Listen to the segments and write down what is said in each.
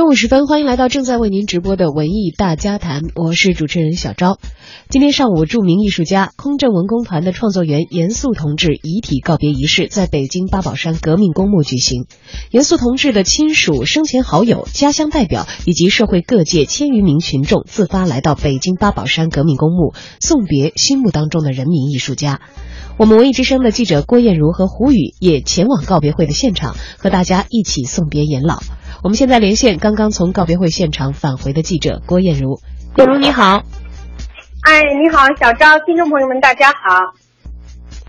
中午时分，欢迎来到正在为您直播的文艺大家谈，我是主持人小昭。今天上午，著名艺术家空政文工团的创作员严肃同志遗体告别仪式在北京八宝山革命公墓举行。严肃同志的亲属、生前好友、家乡代表以及社会各界千余名群众自发来到北京八宝山革命公墓，送别心目当中的人民艺术家。我们文艺之声的记者郭艳茹和胡宇也前往告别会的现场，和大家一起送别严老。我们现在连线刚刚从告别会现场返回的记者郭艳茹。艳茹你好，哎，你好，小昭，听众朋友们，大家好。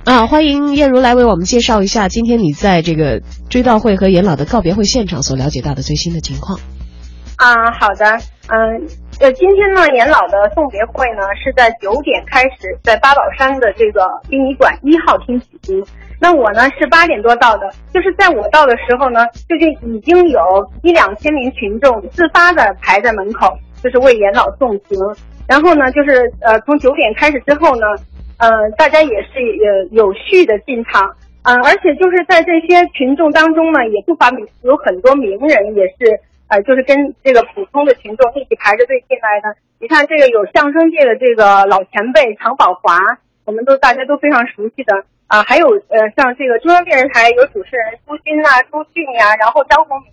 啊，欢迎艳茹来为我们介绍一下今天你在这个追悼会和严老的告别会现场所了解到的最新的情况。啊，好的，嗯，呃，呃今天呢，严老的送别会呢是在九点开始，在八宝山的这个殡仪馆一号厅举行。那我呢是八点多到的，就是在我到的时候呢，就是已经有一两千名群众自发的排在门口，就是为严老送行。然后呢，就是呃从九点开始之后呢，呃大家也是呃有序的进场，嗯，而且就是在这些群众当中呢，也不乏有很多名人也是呃就是跟这个普通的群众一起排着队进来的。你看这个有相声界的这个老前辈常宝华，我们都大家都非常熟悉的。啊，还有呃，像这个中央电视台有主持人朱军啊、朱迅呀，然后张宏，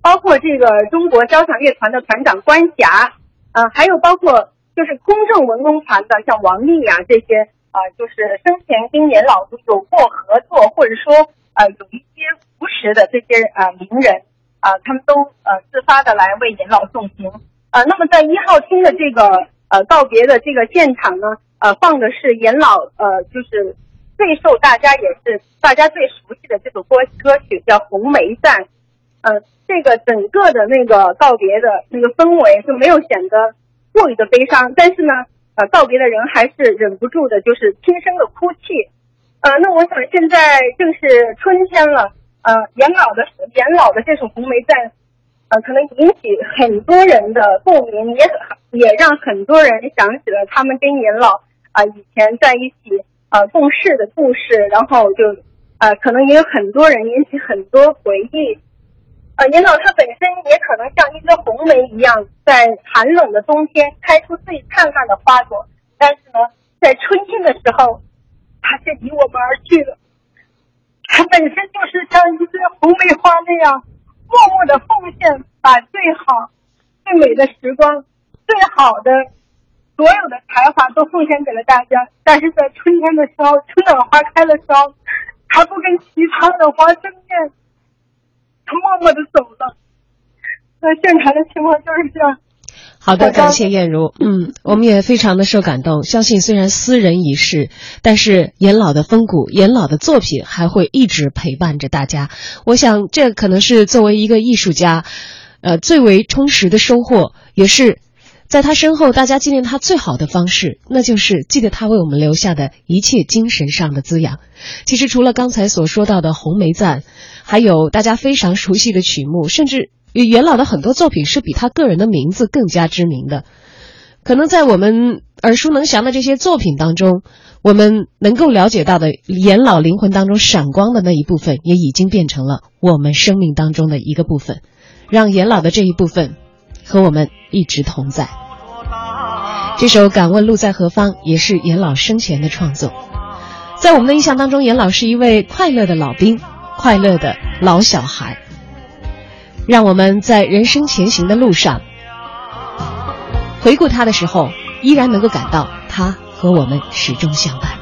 包括这个中国交响乐团的团长关霞，呃，还有包括就是空政文工团的像王丽呀这些啊，就是生前跟严老有过合作，或者说呃有一些扶持的这些啊名人啊，他们都呃自发的来为严老送行。呃，那么在一号厅的这个呃告别的这个现场呢，呃，放的是严老呃就是。最受大家也是大家最熟悉的这首歌歌曲叫《红梅赞》，嗯，这个整个的那个告别的那个氛围就没有显得过于的悲伤，但是呢，呃，告别的人还是忍不住的，就是轻声的哭泣。呃，那我想现在正是春天了，呃，严老的严老的这首《红梅赞》，呃，可能引起很多人的共鸣，也也让很多人想起了他们跟严老啊以前在一起。呃，共事的故事，然后就，呃，可能也有很多人引起很多回忆。呃，严老他本身也可能像一个红梅一样，在寒冷的冬天开出最灿烂的花朵，但是呢，在春天的时候，他却离我们而去了。他本身就是像一朵红梅花那样，默默的奉献，把最好、最美的时光、最好的。所有的才华都奉献给了大家，但是在春天的时候，春暖花开的时候，他不跟其他的花争艳，他默默的走了。那现场的情况就是这样。好的，感谢燕如。嗯，我们也非常的受感动。相信虽然斯人已逝，但是严老的风骨、严老的作品还会一直陪伴着大家。我想，这可能是作为一个艺术家，呃，最为充实的收获，也是。在他身后，大家纪念他最好的方式，那就是记得他为我们留下的一切精神上的滋养。其实，除了刚才所说到的《红梅赞》，还有大家非常熟悉的曲目，甚至元老的很多作品是比他个人的名字更加知名的。可能在我们耳熟能详的这些作品当中，我们能够了解到的元老灵魂当中闪光的那一部分，也已经变成了我们生命当中的一个部分，让元老的这一部分和我们一直同在。这首《敢问路在何方》也是严老生前的创作。在我们的印象当中，严老是一位快乐的老兵，快乐的老小孩。让我们在人生前行的路上，回顾他的时候，依然能够感到他和我们始终相伴。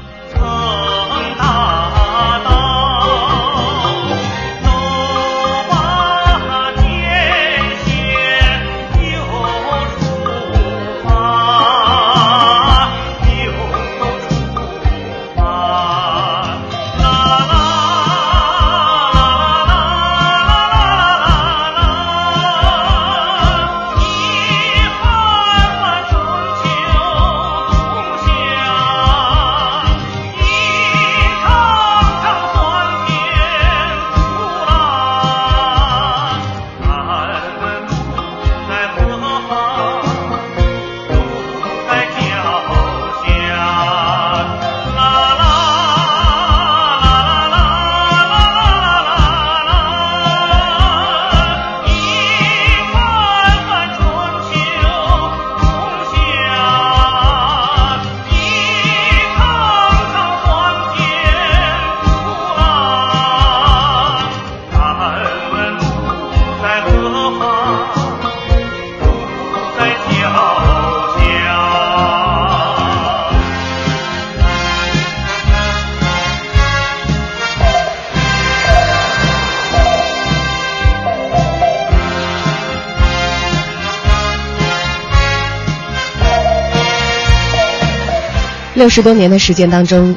六十多年的时间当中，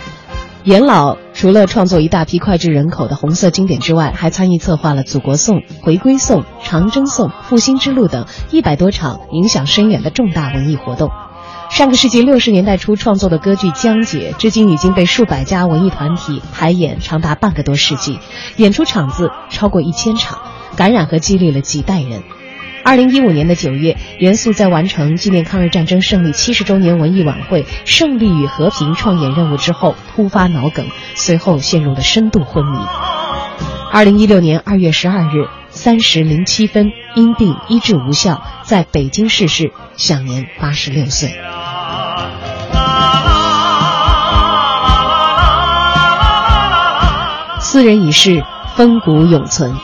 严老除了创作一大批脍炙人口的红色经典之外，还参与策划了《祖国颂》《回归颂》《长征颂》《复兴之路》等一百多场影响深远的重大文艺活动。上个世纪六十年代初创作的歌剧《江姐》，至今已经被数百家文艺团体排演长达半个多世纪，演出场次超过一千场，感染和激励了几代人。二零一五年的九月，元素在完成纪念抗日战争胜利七十周年文艺晚会《胜利与和平》创演任务之后，突发脑梗，随后陷入了深度昏迷。二零一六年二月十二日三时零七分，因病医治无效，在北京逝世，享年八十六岁。斯人已逝，风骨永存。